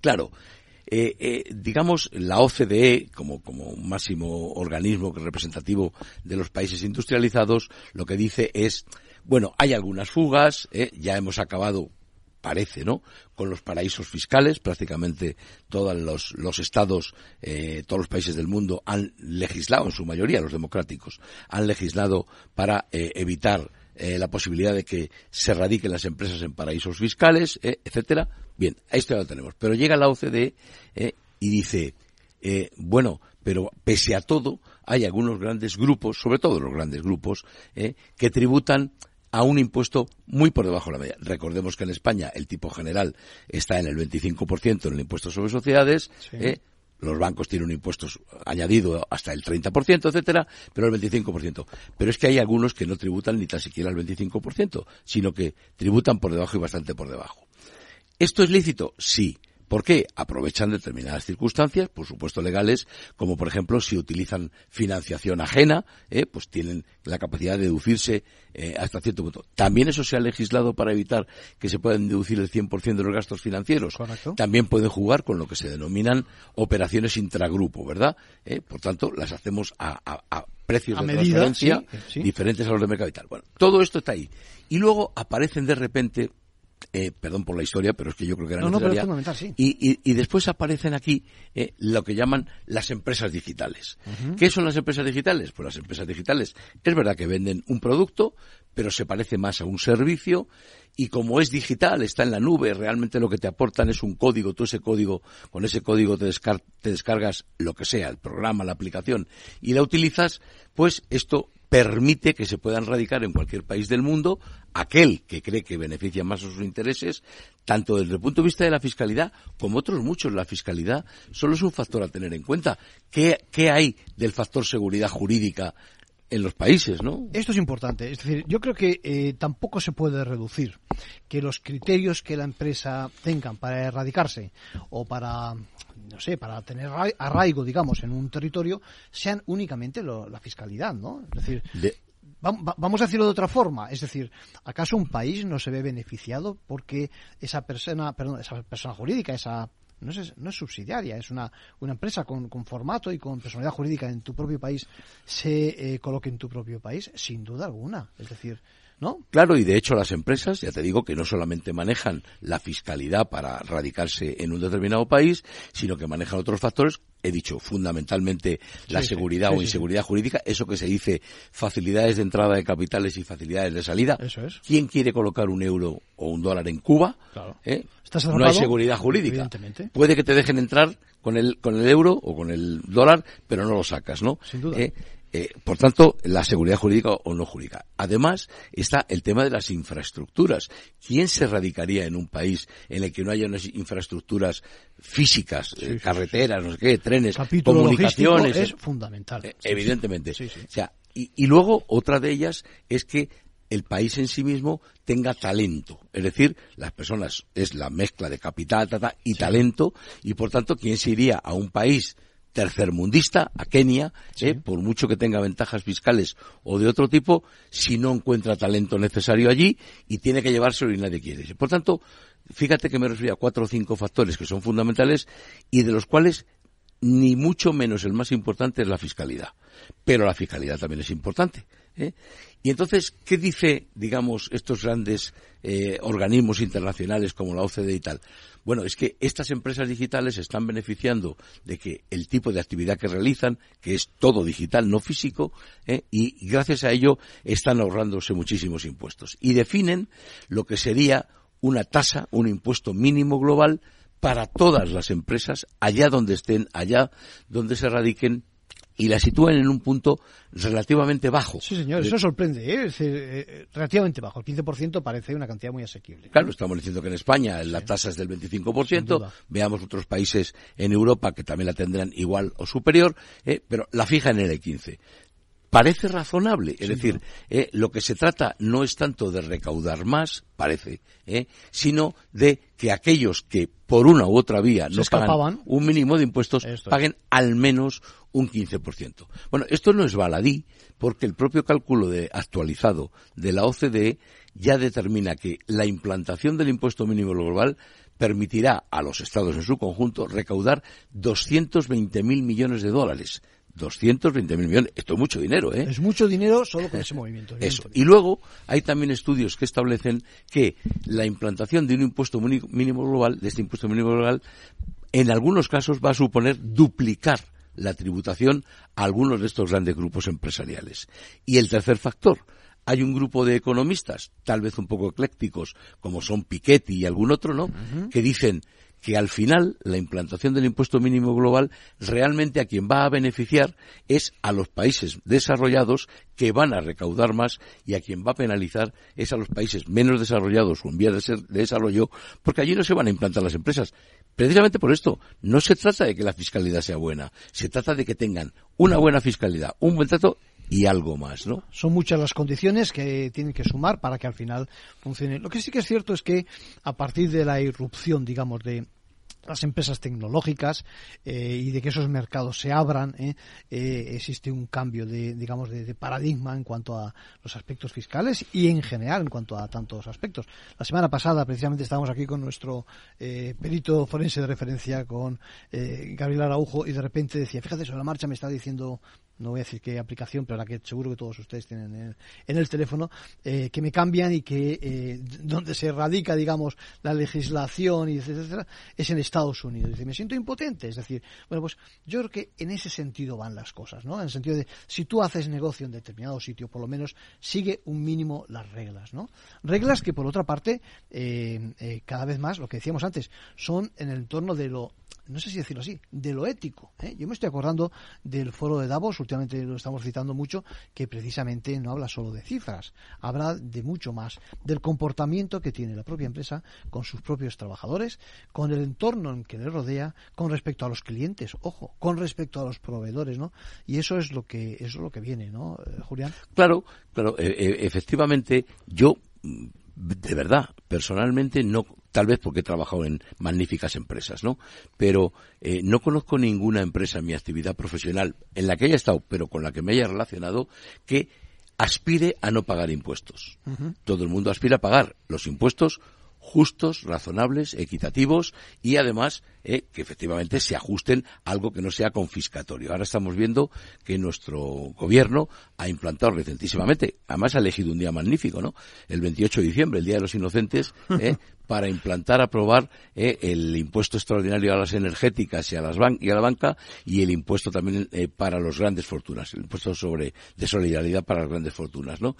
claro, eh, eh, digamos, la OCDE, como, como máximo organismo representativo de los países industrializados, lo que dice es, bueno, hay algunas fugas, eh, ya hemos acabado parece, ¿no? Con los paraísos fiscales, prácticamente todos los, estados, eh, todos los países del mundo han legislado, en su mayoría los democráticos, han legislado para eh, evitar eh, la posibilidad de que se radiquen las empresas en paraísos fiscales, eh, etcétera. Bien, esto ya lo tenemos. Pero llega la OCDE y dice, bueno, pero pese a todo, hay algunos grandes grupos, sobre todo los grandes grupos, que tributan a un impuesto muy por debajo de la media. Recordemos que en España el tipo general está en el 25% en el impuesto sobre sociedades, Sí. eh, los bancos tienen un impuesto añadido hasta el 30%, etcétera, pero el 25%. Pero es que hay algunos que no tributan ni tan siquiera el 25%, sino que tributan por debajo y bastante por debajo. ¿Esto es lícito? Sí. ¿Por qué? Aprovechan determinadas circunstancias, por supuesto legales, como por ejemplo si utilizan financiación ajena, eh, pues tienen la capacidad de deducirse eh, hasta cierto punto. También eso se ha legislado para evitar que se puedan deducir el 100% de los gastos financieros. También pueden jugar con lo que se denominan operaciones intragrupo, ¿verdad? Eh, por tanto, las hacemos a, a- a precios A de medida, transferencia sí, sí. diferentes a los de mercado y tal. Bueno, todo esto está ahí. Y luego aparecen de repente eh, perdón por la historia, pero es que yo creo que era No, no, pero necesaria. sí. y, y- y después aparecen aquí eh, lo que llaman las empresas digitales. ¿Qué son las empresas digitales? Pues las empresas digitales es verdad que venden un producto, pero se parece más a un servicio y como es digital, está en la nube, realmente lo que te aportan es un código, tú ese código, con ese código te, descar- te descargas lo que sea, el programa, la aplicación, y la utilizas, pues esto permite que se puedan radicar en cualquier país del mundo aquel que cree que beneficia más a sus intereses, tanto desde el punto de vista de la fiscalidad como otros muchos. La fiscalidad solo es un factor a tener en cuenta. ¿Qué, qué hay del factor seguridad jurídica en los países, no? Esto es importante. Es decir, yo creo que eh, tampoco se puede reducir que los criterios que la empresa tengan para erradicarse o para, no sé, para tener arra- arraigo, digamos, en un territorio, sean únicamente lo- la fiscalidad, ¿no? Es decir, De- va- va- vamos a decirlo de otra forma. Es decir, ¿acaso un país no se ve beneficiado porque esa persona, perdón, esa persona jurídica, esa no es, no es subsidiaria, es una, una empresa con, con formato y con personalidad jurídica en tu propio país, se eh, coloque en tu propio país, sin duda alguna. Es decir, ¿no? Claro, y de hecho las empresas, ya te digo, que no solamente manejan la fiscalidad para radicarse en un determinado país, sino que manejan otros factores, he dicho, fundamentalmente la Sí, seguridad sí, o sí, inseguridad jurídica, eso que se dice facilidades de entrada de capitales y facilidades de salida. Eso es. ¿Quién quiere colocar un euro o un dólar en Cuba? Claro. ¿Eh? Estás no hay seguridad jurídica. evidentemente. Puede que te dejen entrar con el, con el euro o con el dólar, pero no lo sacas, ¿no? Sin duda. Eh, eh, por tanto, la seguridad jurídica o no jurídica. Además, está el tema de las infraestructuras. ¿Quién se radicaría en un país en el que no haya unas infraestructuras físicas, eh, carreteras, no sé qué, trenes, Capítulo comunicaciones? logístico es fundamental. Eh, Sí, evidentemente. Sí, sí. O sea, y, y luego otra de ellas es que el país en sí mismo tenga talento. Es decir, las personas es la mezcla de capital ta, ta, y talento y por tanto, ¿quién se iría a un país tercermundista, a Kenia, eh, por mucho que tenga ventajas fiscales o de otro tipo, si no encuentra talento necesario allí y tiene que llevárselo y nadie quiere. Por tanto, fíjate que me refiero a cuatro o cinco factores que son fundamentales y de los cuales ni mucho menos el más importante es la fiscalidad. Pero la fiscalidad también es importante. ¿Eh? Y entonces, ¿qué dice, digamos, estos grandes eh, organismos internacionales como la OCDE y tal? Bueno, es que estas empresas digitales están beneficiando de que el tipo de actividad que realizan, que es todo digital, no físico, ¿eh? y gracias a ello están ahorrándose muchísimos impuestos. Y definen lo que sería una tasa, un impuesto mínimo global para todas las empresas, allá donde estén, allá donde se radiquen, y la sitúan en un punto relativamente bajo. Sí, señor, eso sorprende, ¿eh? Es decir, eh, relativamente bajo. El 15% parece una cantidad muy asequible. Claro, estamos diciendo que en España la tasa es del 25%, duda. veamos otros países en Europa que también la tendrán igual o superior, ¿eh? pero la fija en el 15. Parece razonable, es decir, eh, lo que se trata no es tanto de recaudar más, parece, ¿eh? sino de que aquellos que por una u otra vía Se no pagan escapaban. un mínimo de impuestos Esto es. paguen al menos un 15%. Bueno, esto no es baladí, porque el propio cálculo de, actualizado de la OCDE ya determina que la implantación del impuesto mínimo global permitirá a los estados en su conjunto recaudar 220.000 millones de dólares. 220.000 millones. Esto es mucho dinero, ¿eh? Es mucho dinero solo con ese movimiento. Eso. Y luego hay también estudios que establecen que la implantación de un impuesto mínimo global, de este impuesto mínimo global, en algunos casos va a suponer duplicar la tributación a algunos de estos grandes grupos empresariales. Y el tercer factor, hay un grupo de economistas, tal vez un poco eclécticos, como son Piketty y algún otro, ¿no? Que dicen que al final la implantación del impuesto mínimo global realmente a quien va a beneficiar es a los países desarrollados que van a recaudar más y a quien va a penalizar es a los países menos desarrollados o en vías de, desarrollo porque allí no se van a implantar las empresas. Precisamente por esto, no se trata de que la fiscalidad sea buena, se trata de que tengan una buena fiscalidad, un buen trato y algo más, ¿no? Son muchas las condiciones que tienen que sumar para que al final funcione. Lo que sí que es cierto es que a partir de la irrupción, digamos, de las empresas tecnológicas eh, y de que esos mercados se abran, eh, eh, existe un cambio de, digamos, de, paradigma en cuanto a los aspectos fiscales y en general en cuanto a tantos aspectos. La semana pasada, precisamente, estábamos aquí con nuestro perito forense de referencia, con Gabriel Araujo, y de repente decía, fíjate, sobre la marcha me está diciendo no voy a decir qué aplicación, pero la que seguro que todos ustedes tienen en el, teléfono, eh, que me cambian y que eh, donde se radica, digamos, la legislación y etcétera, es en Estados Unidos. Dice, me siento impotente. Es decir, bueno, pues yo creo que en ese sentido van las cosas, ¿no? En el sentido de, si tú haces negocio en determinado sitio, por lo menos sigue un mínimo las reglas, ¿no? Reglas que, por otra parte, eh, cada vez más, lo que decíamos antes, son en el entorno de lo no sé si decirlo así, de lo ético. ¿eh? Yo me estoy acordando del foro de Davos, últimamente lo estamos citando mucho, que precisamente no habla solo de cifras, habla de mucho más, del comportamiento que tiene la propia empresa con sus propios trabajadores, con el entorno en que le rodea, con respecto a los clientes, ojo, con respecto a los proveedores, ¿no? Y eso es lo que, eso es lo que viene, ¿no, eh, Julián? Claro, claro, e, e, efectivamente, yo de verdad, personalmente no, tal vez porque he trabajado en magníficas empresas, ¿no? Pero eh, no conozco ninguna empresa en mi actividad profesional en la que haya estado, pero con la que me haya relacionado, que aspire a no pagar impuestos. Todo el mundo aspira a pagar los impuestos justos, razonables, equitativos y además eh, que efectivamente se ajusten a algo que no sea confiscatorio. Ahora estamos viendo que nuestro gobierno ha implantado recentísimamente, además ha elegido un día magnífico, ¿no? El 28 de diciembre, el Día de los Inocentes, eh, para implantar, aprobar eh, el impuesto extraordinario a las energéticas y a, las y a la banca y el impuesto también para los grandes fortunas, el impuesto sobre de solidaridad para las grandes fortunas, ¿no?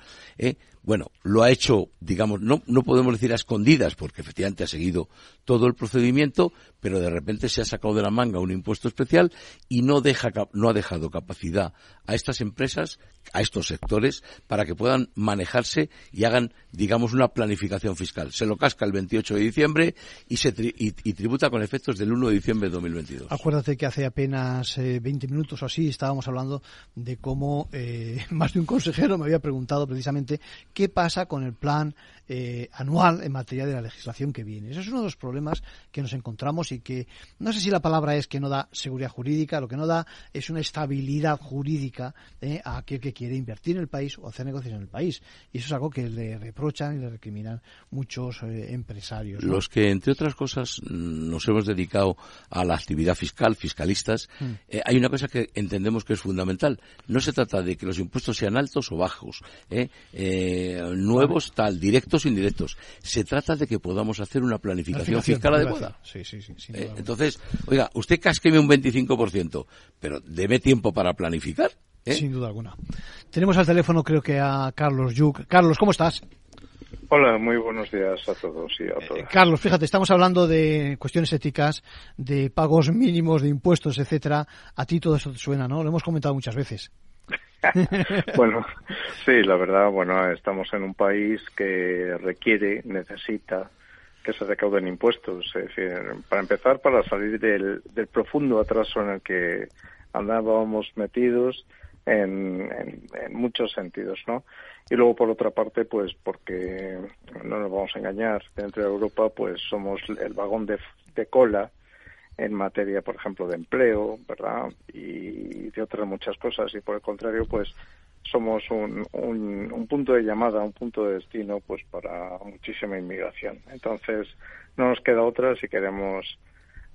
bueno, lo ha hecho, digamos, no, no podemos decir a escondidas, porque efectivamente ha seguido todo el procedimiento, pero de repente se ha sacado de la manga un impuesto especial y no, deja, no ha dejado capacidad a estas empresas, a estos sectores, para que puedan manejarse y hagan, digamos, una planificación fiscal. Se lo casca el 28 de diciembre y, se y, tributa con efectos del 1 de diciembre de 2022. Acuérdate que hace apenas 20 eh, minutos o así estábamos hablando de cómo eh, más de un consejero me había preguntado precisamente qué pasa con el plan eh, anual en materia de la legislación que viene. Ese es uno de los problemas que nos encontramos y que no sé si la palabra es que no da seguridad jurídica, lo que no da es una estabilidad jurídica eh, a aquel que quiere invertir en el país o hacer negocios en el país. Y eso es algo que le reprochan y le recriminan muchos eh, empresarios. Los que, entre otras cosas, nos hemos dedicado a la actividad fiscal, fiscalistas, mm. hay una cosa que entendemos que es fundamental. No se trata de que los impuestos sean altos o bajos, nuevos, tal, directos indirectos. Se trata de que podamos hacer una planificación fiscal adecuada. Sí, sí, sí, eh, entonces, oiga, usted casqueme un 25%, pero debe tiempo para planificar. ¿eh? Sin duda alguna. Tenemos al teléfono creo que a Carlos Yuk. Carlos, ¿cómo estás? Hola, muy buenos días a todos y a todas. Eh, Carlos, fíjate, estamos hablando de cuestiones éticas, de pagos mínimos, de impuestos, etcétera. A ti todo eso te suena, ¿no? Lo hemos comentado muchas veces. bueno, sí, la verdad, bueno, estamos en un país que requiere, necesita que se recauden impuestos. Es decir, para empezar, para salir del, profundo atraso en el que andábamos metidos en, en, muchos sentidos, ¿no? Y luego, por otra parte, pues porque no nos vamos a engañar, dentro de Europa, pues somos el vagón de, de cola en materia, por ejemplo, de empleo, ¿verdad? Y de otras muchas cosas. Y por el contrario, pues somos un, un, punto de llamada, un punto de destino, pues para muchísima inmigración. Entonces, no nos queda otra si queremos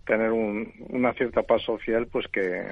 tener un, una cierta paz social, pues que,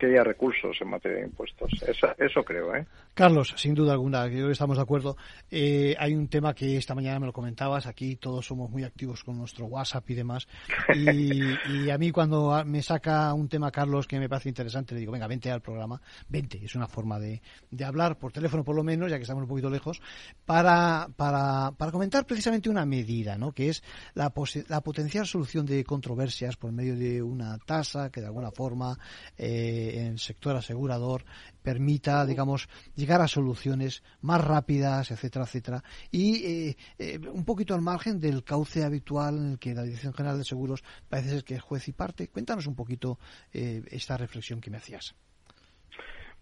que haya recursos en materia de impuestos. Eso, creo, ¿eh? Carlos, sin duda alguna, creo estamos de acuerdo. Eh, hay un tema que esta mañana me lo comentabas, aquí todos somos muy activos con nuestro WhatsApp y demás. Y, a mí cuando me saca un tema, Carlos, que me parece interesante, le digo, venga, vente al programa. Vente, es una forma de, de hablar, por teléfono por lo menos, ya que estamos un poquito lejos, para, para, para comentar precisamente una medida, ¿no? Que es la, la potencial solución de controversias por medio de una tasa que de alguna forma eh, en sector asegurador permita, digamos, llegar a soluciones más rápidas, etcétera, etcétera, y eh, eh, un poquito al margen del cauce habitual en el que la Dirección General de Seguros parece ser que es juez y parte. Cuéntanos un poquito esta reflexión que me hacías.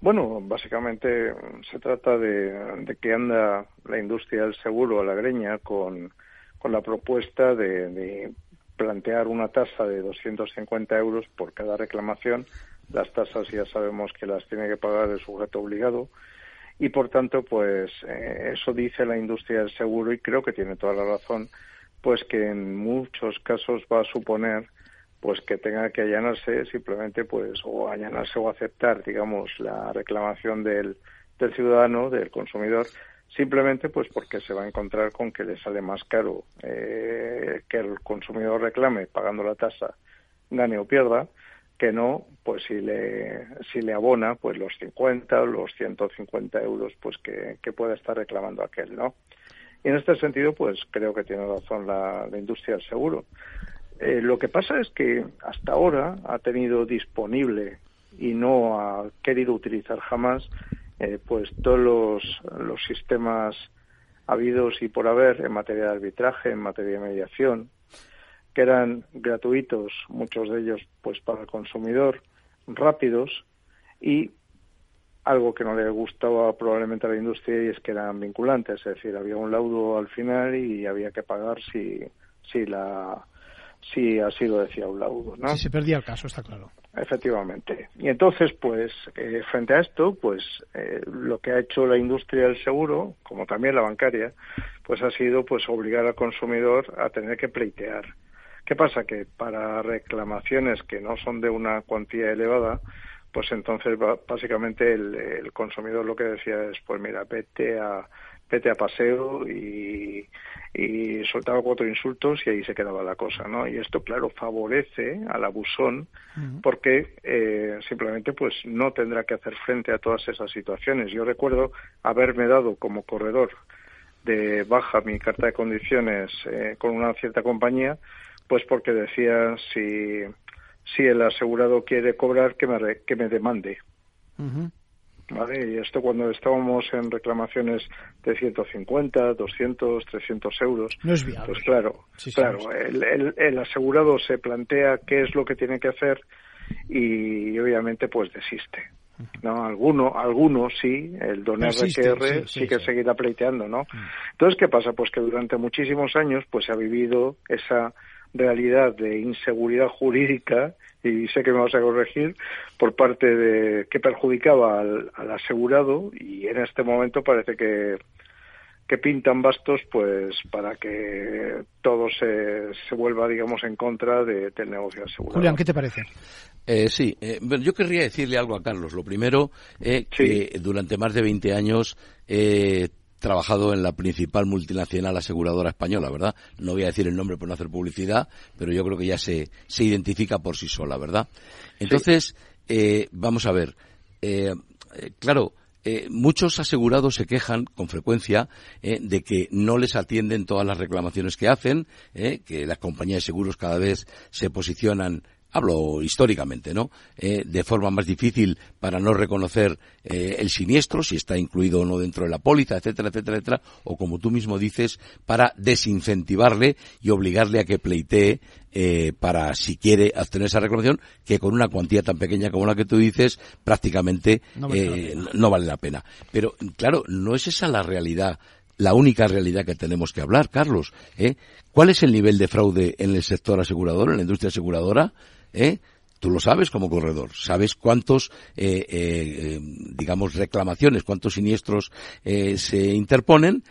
Bueno, básicamente se trata de, que anda la industria del seguro a la greña con, con la propuesta de plantear una tasa de 250 euros por cada reclamación. Las tasas ya sabemos que las tiene que pagar el sujeto obligado y por tanto, pues eh, eso dice la industria del seguro y creo que tiene toda la razón, pues que en muchos casos va a suponer pues que tenga que allanarse simplemente pues o allanarse o aceptar digamos la reclamación del, del ciudadano del consumidor simplemente pues porque se va a encontrar con que le sale más caro eh, que el consumidor reclame pagando la tasa gane o pierda que no pues si le si le abona pues los 50 o los 150 euros pues que, que pueda estar reclamando aquel no y en este sentido pues creo que tiene razón la, industria del seguro. Eh, lo que pasa es que hasta ahora ha tenido disponible y no ha querido utilizar jamás eh, pues todos los, los sistemas habidos y por haber en materia de arbitraje, en materia de mediación, que eran gratuitos, muchos de ellos pues para el consumidor, rápidos y algo que no le gustaba probablemente a la industria y es que eran vinculantes, es decir, había un laudo al final y había que pagar si, si la si ha sido decía un laudo, ¿no? Si se perdía el caso, está claro. Efectivamente. Y entonces, pues, eh, frente a esto, pues, eh, lo que ha hecho la industria del seguro, como también la bancaria, pues ha sido, pues, obligar al consumidor a tener que pleitear. ¿Qué pasa? Que para reclamaciones que no son de una cuantía elevada, pues entonces básicamente el, el consumidor lo que decía es, pues mira, vete a vete a paseo y, y soltaba cuatro insultos y ahí se quedaba la cosa, ¿no? Y esto, claro, favorece al abusón porque eh, simplemente pues no tendrá que hacer frente a todas esas situaciones. Yo recuerdo haberme dado como corredor de baja mi carta de condiciones eh, con una cierta compañía, pues porque decía si, si el asegurado quiere cobrar que me, que me demande. ¿vale? Y esto cuando estábamos en reclamaciones de 150, 200, 300 euros. No es viable. Pues claro, claro, el, el, asegurado se plantea qué es lo que tiene que hacer y obviamente pues desiste. ¿no? Alguno, algunos sí, el don RQR sí, que seguirá pleiteando, ¿no? Mm. Entonces, ¿qué pasa? Pues que durante muchísimos años pues se ha vivido esa realidad de inseguridad jurídica y sé que me vas a corregir, por parte de que perjudicaba al, asegurado y en este momento parece que, que pintan bastos pues para que todo se, se vuelva digamos en contra de, del negocio asegurado. Julián, ¿qué te parece? Eh, sí, eh, yo querría decirle algo a Carlos. Lo primero, eh, que durante más de 20 años eh, trabajado en la principal multinacional aseguradora española, ¿verdad? No voy a decir el nombre por no hacer publicidad, pero yo creo que ya se, se identifica por sí sola, ¿verdad? Entonces, eh, vamos a ver, eh, eh, claro, muchos asegurados se quejan con frecuencia de que no les atienden todas las reclamaciones que hacen, que las compañías de seguros cada vez se posicionan hablo históricamente, ¿no? Eh, de forma más difícil para no reconocer eh, el siniestro, si está incluido o no dentro de la póliza, etcétera, etcétera, etcétera, o como tú mismo dices, para desincentivarle y obligarle a que pleitee eh, para, si quiere, obtener esa reclamación, que con una cuantía tan pequeña como la que tú dices, prácticamente no vale, no vale la pena. Pero, claro, no es esa la realidad la única realidad que tenemos que hablar, Carlos. ¿eh? ¿Cuál es el nivel de fraude en el sector asegurador, en la industria aseguradora? ¿Eh? Tú lo sabes como corredor, sabes cuántos, eh, eh, digamos, reclamaciones, cuántos siniestros se interponen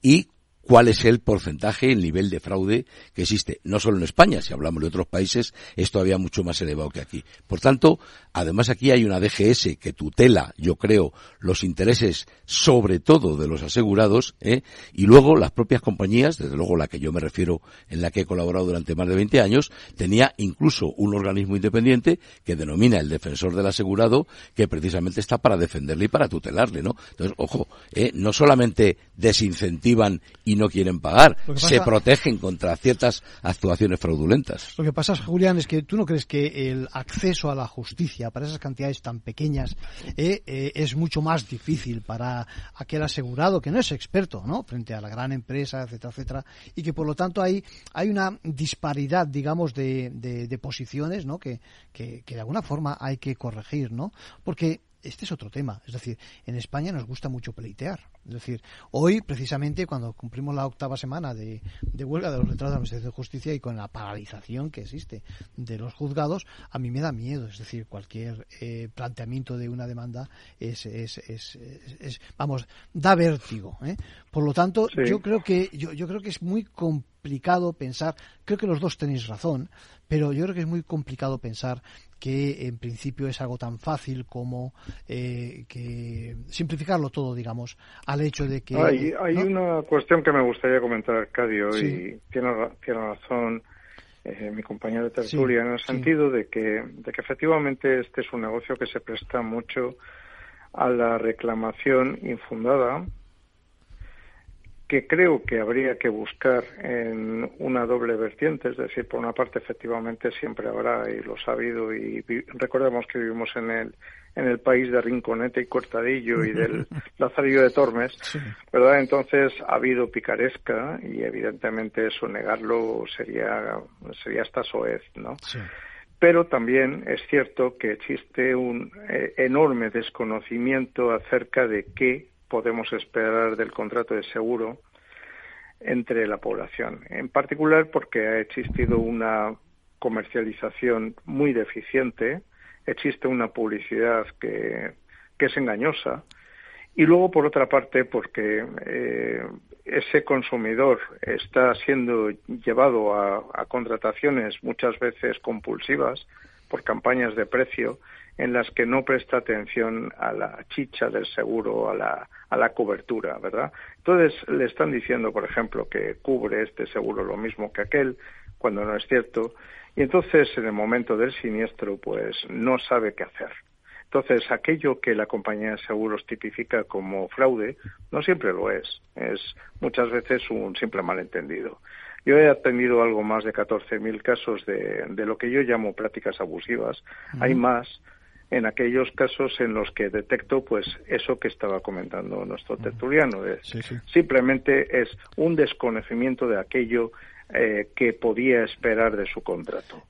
y cuál es el porcentaje, el nivel de fraude que existe, no solo en España, si hablamos de otros países, es todavía mucho más elevado que aquí. Por tanto, además aquí hay una DGS que tutela, yo creo, los intereses sobre todo de los asegurados, ¿eh? y luego las propias compañías, desde luego la que yo me refiero, en la que he colaborado durante más de 20 años, tenía incluso un organismo independiente que denomina el defensor del asegurado, que precisamente está para defenderle y para tutelarle, ¿no? Entonces, ojo, ¿eh? no solamente desincentivan no quieren pagar, se protegen contra ciertas actuaciones fraudulentas. Lo que pasa, Julián, es que tú no crees que el acceso a la justicia para esas cantidades tan pequeñas eh, eh, es mucho más difícil para aquel asegurado que no es experto, ¿no? Frente a la gran empresa, etcétera, etcétera, y que por lo tanto hay, hay una disparidad, digamos, de, de, posiciones, ¿no? Que, que, que de alguna forma hay que corregir, ¿no? Porque este es otro tema. Es decir, en España nos gusta mucho pleitear. Es decir, hoy, precisamente, cuando cumplimos la octava semana de, huelga de los letrados de la Administración de Justicia y con la paralización que existe de los juzgados, a mí me da miedo. Es decir, cualquier eh, planteamiento de una demanda es, es, es, es vamos, da vértigo. ¿eh? Por lo tanto, yo creo que yo, yo creo que es muy complicado pensar. Creo que los dos tenéis razón, pero yo creo que es muy complicado pensar que en principio es algo tan fácil como eh, que simplificarlo todo, digamos, al hecho de que... Hay, hay una cuestión que me gustaría comentar, Arcadio, y tiene, tiene razón eh, mi compañero de tertulia, en el sentido de, que, de que efectivamente este es un negocio que se presta mucho a la reclamación infundada que creo que habría que buscar en una doble vertiente, es decir, por una parte efectivamente siempre habrá, y lo ha habido, y recordemos que vivimos en el, en el país de Rinconete y Cortadillo y del Lazarillo de Tormes, ¿verdad? Entonces ha habido picaresca y evidentemente eso negarlo sería, sería hasta soez, ¿no? Pero también es cierto que existe un eh, enorme desconocimiento acerca de qué podemos esperar del contrato de seguro entre la población. En particular porque ha existido una comercialización muy deficiente, existe una publicidad que, es engañosa y luego por otra parte porque eh, ese consumidor está siendo llevado a contrataciones muchas veces compulsivas por campañas de precio en las que no presta atención a la chicha del seguro, a la, a la cobertura, ¿verdad? Entonces le están diciendo, por ejemplo, que cubre este seguro lo mismo que aquel, cuando no es cierto, y entonces en el momento del siniestro, pues no sabe qué hacer. Entonces, aquello que la compañía de seguros tipifica como fraude no siempre lo es. Es muchas veces un simple malentendido. Yo he atendido algo más de 14.000 casos de, de, lo que yo llamo prácticas abusivas. Hay más en aquellos casos en los que detecto pues eso que estaba comentando nuestro tertuliano es simplemente es un desconocimiento de aquello eh, que podía esperar de su contrato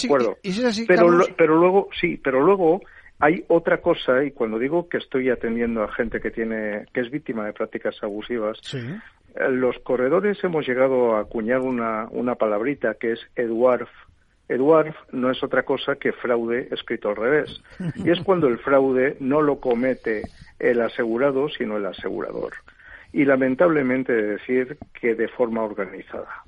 de acuerdo pero pero luego sí pero luego hay otra cosa y cuando digo que estoy atendiendo a gente que tiene que es víctima de prácticas abusivas eh, los corredores hemos llegado a acuñar una una palabrita que es Eduard Eduard no es otra cosa que fraude escrito al revés. Y es cuando el fraude no lo comete el asegurado, sino el asegurador. Y lamentablemente decir que de forma organizada.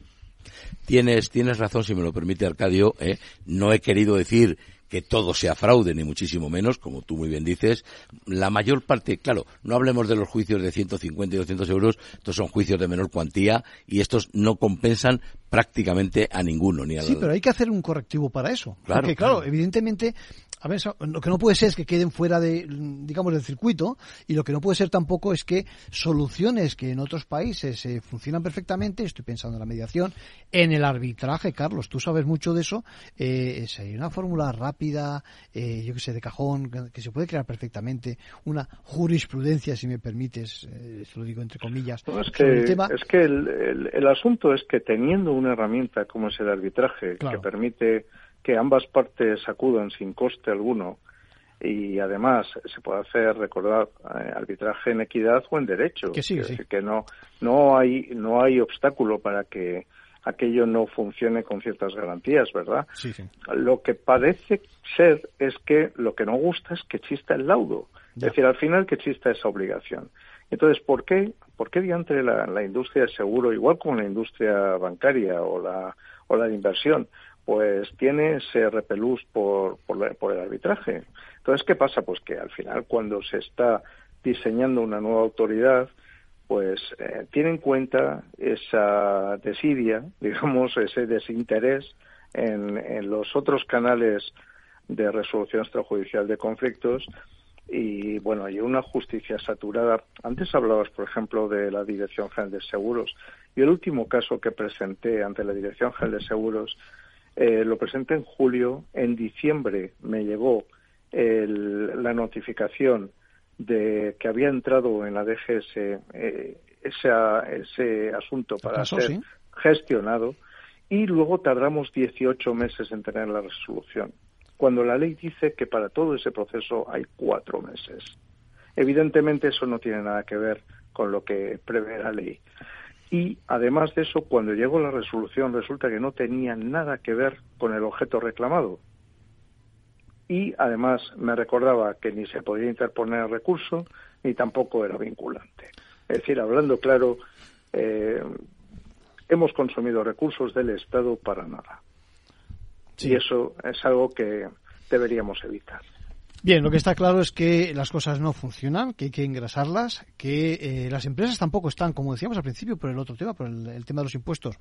Tienes, tienes razón, si me lo permite Arcadio. ¿eh? No he querido decir que todo sea fraude, ni muchísimo menos, como tú muy bien dices. La mayor parte, claro, no hablemos de los juicios de 150 y 200 euros, estos son juicios de menor cuantía y estos no compensan prácticamente a ninguno. Ni a sí, pero hay que hacer un correctivo para eso. Claro, Porque, claro, evidentemente a ver, lo que no puede ser es que queden fuera de, digamos, del circuito y lo que no puede ser tampoco es que soluciones que en otros países eh, funcionan perfectamente, estoy pensando en la mediación, en el arbitraje, Carlos, tú sabes mucho de eso, eh, sería una fórmula rápida, eh, yo que sé, de cajón, que se puede crear perfectamente, una jurisprudencia, si me permites, eh, lo digo entre comillas. es, que, el es que el, asunto es que teniendo una herramienta como es el arbitraje, que permite que ambas partes acudan sin coste alguno y además se puede hacer recordar eh, arbitraje en equidad o en derecho. Que sí, que no no hay no hay obstáculo para que aquello no funcione con ciertas garantías verdad lo que parece ser es que lo que no gusta es que exista el laudo. Es decir al final que exista esa obligación. Entonces, ¿por qué, por qué diantre la, la industria del seguro, igual como la industria bancaria o la, o la de inversión, pues tiene ese repelús por, por, el arbitraje? Entonces, ¿qué pasa? Pues que al final, cuando se está diseñando una nueva autoridad, pues eh, tiene en cuenta esa desidia, digamos, ese desinterés en, en los otros canales de resolución extrajudicial de conflictos y bueno, hay una justicia saturada. Antes hablabas, por ejemplo, de la Dirección General de Seguros. Y el último caso que presenté ante la Dirección General de Seguros eh, lo presenté en julio. En diciembre me llegó la notificación de que había entrado en la DGS eh, ese, asunto para ser gestionado y luego tardamos 18 meses en tener la resolución cuando la ley dice que para todo ese proceso hay cuatro meses. Evidentemente eso no tiene nada que ver con lo que prevé la ley. Y además de eso, cuando llegó la resolución resulta que no tenía nada que ver con el objeto reclamado. Y además me recordaba que ni se podía interponer recurso ni tampoco era vinculante. Es decir, hablando claro, eh, hemos consumido recursos del Estado para nada. Y eso es algo que deberíamos evitar. Bien, lo que está claro es que las cosas no funcionan, que hay que engrasarlas, que eh, las empresas tampoco están, como decíamos al principio, por el otro tema, por el tema de los impuestos,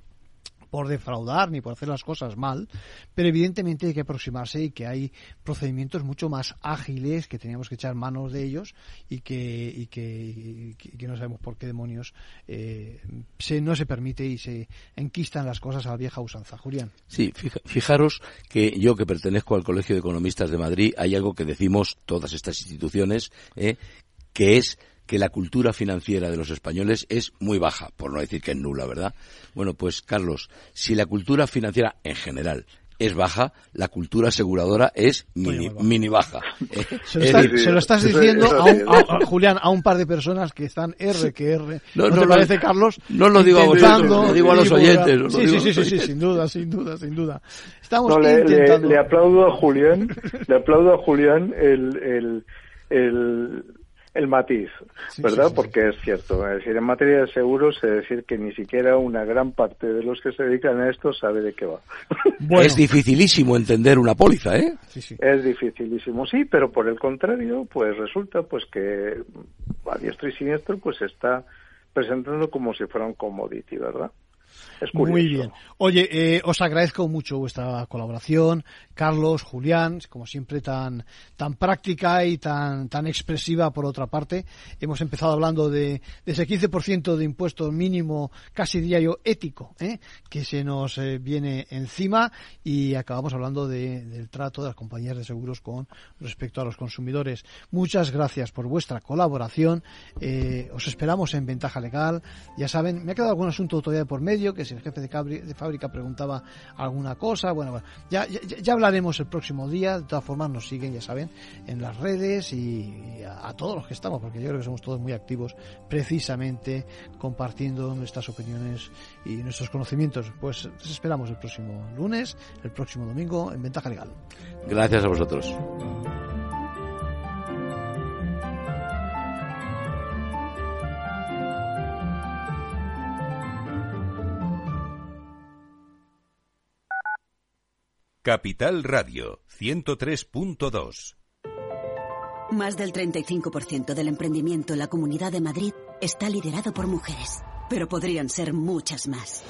por defraudar ni por hacer las cosas mal, pero evidentemente hay que aproximarse y que hay procedimientos mucho más ágiles que teníamos que echar manos de ellos y que, y que, no sabemos por qué demonios eh, se, no se permite y se enquistan las cosas a la vieja usanza. Julián. Sí, fijaros que yo que pertenezco al Colegio de Economistas de Madrid hay algo que decimos todas estas instituciones, eh, que es que la cultura financiera de los españoles es muy baja, por no decir que es nula, ¿verdad? Bueno, pues Carlos, si la cultura financiera en general es baja, la cultura aseguradora es mini, baja. Se lo, estás diciendo, a, Julián, a un par de personas que están R que R. ¿No, te parece, Carlos? No lo digo a vosotros, lo digo a los oyentes. sí, sí, sí, sí, sin duda, sin duda, sin duda. Estamos intentando... le, aplaudo a Julián, le aplaudo a Julián el, el, el el matiz, ¿verdad? Porque es cierto. Es decir, en materia de seguros, es decir que ni siquiera una gran parte de los que se dedican a esto sabe de qué va. Es dificilísimo entender una póliza, ¿eh? Es dificilísimo, sí, pero por el contrario, pues resulta pues que a diestro y siniestro pues se está presentando como si fuera un commodity, ¿verdad? Muy bien. Oye, eh, os agradezco mucho vuestra colaboración, Carlos, Julián, como siempre tan tan práctica y tan tan expresiva por otra parte. Hemos empezado hablando de, de ese 15% de impuesto mínimo casi diario ético ¿eh? que se nos eh, viene encima y acabamos hablando de, del trato de las compañías de seguros con respecto a los consumidores. Muchas gracias por vuestra colaboración. os esperamos en Ventaja Legal. Ya saben, me ha quedado algún asunto todavía por medio que si el jefe de, fábrica preguntaba alguna cosa. Bueno, ya, ya, hablaremos el próximo día. De todas formas, nos siguen, ya saben, en las redes y, a, todos los que estamos, porque yo creo que somos todos muy activos, precisamente compartiendo nuestras opiniones y nuestros conocimientos. Pues les esperamos el próximo lunes, el próximo domingo en Ventaja Legal. Gracias a vosotros. Capital Radio 103.2 Más del 35% del emprendimiento en la Comunidad de Madrid está liderado por mujeres, pero podrían ser muchas más.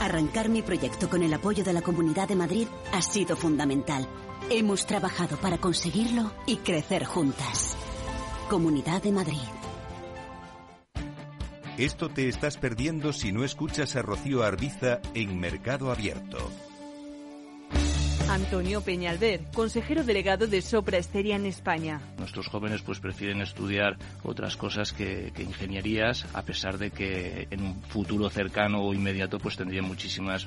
Arrancar mi proyecto con el apoyo de la Comunidad de Madrid ha sido fundamental. Hemos trabajado para conseguirlo y crecer juntas. Comunidad de Madrid. Esto te estás perdiendo si no escuchas a Rocío Arbiza en Mercado Abierto. Antonio Peñalver, consejero delegado de Sopra Esteria en España. Nuestros jóvenes pues prefieren estudiar otras cosas que, ingenierías, a pesar de que en un futuro cercano o inmediato pues tendrían muchísimas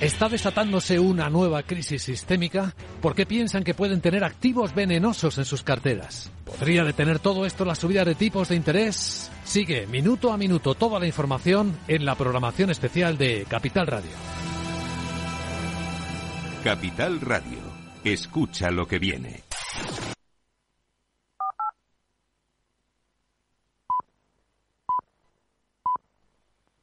¿Está desatándose una nueva crisis sistémica? ¿Por qué piensan que pueden tener activos venenosos en sus carteras? ¿Podría detener todo esto la subida de tipos de interés? Sigue minuto a minuto toda la información en la programación especial de Capital Radio. Capital Radio. Escucha lo que viene.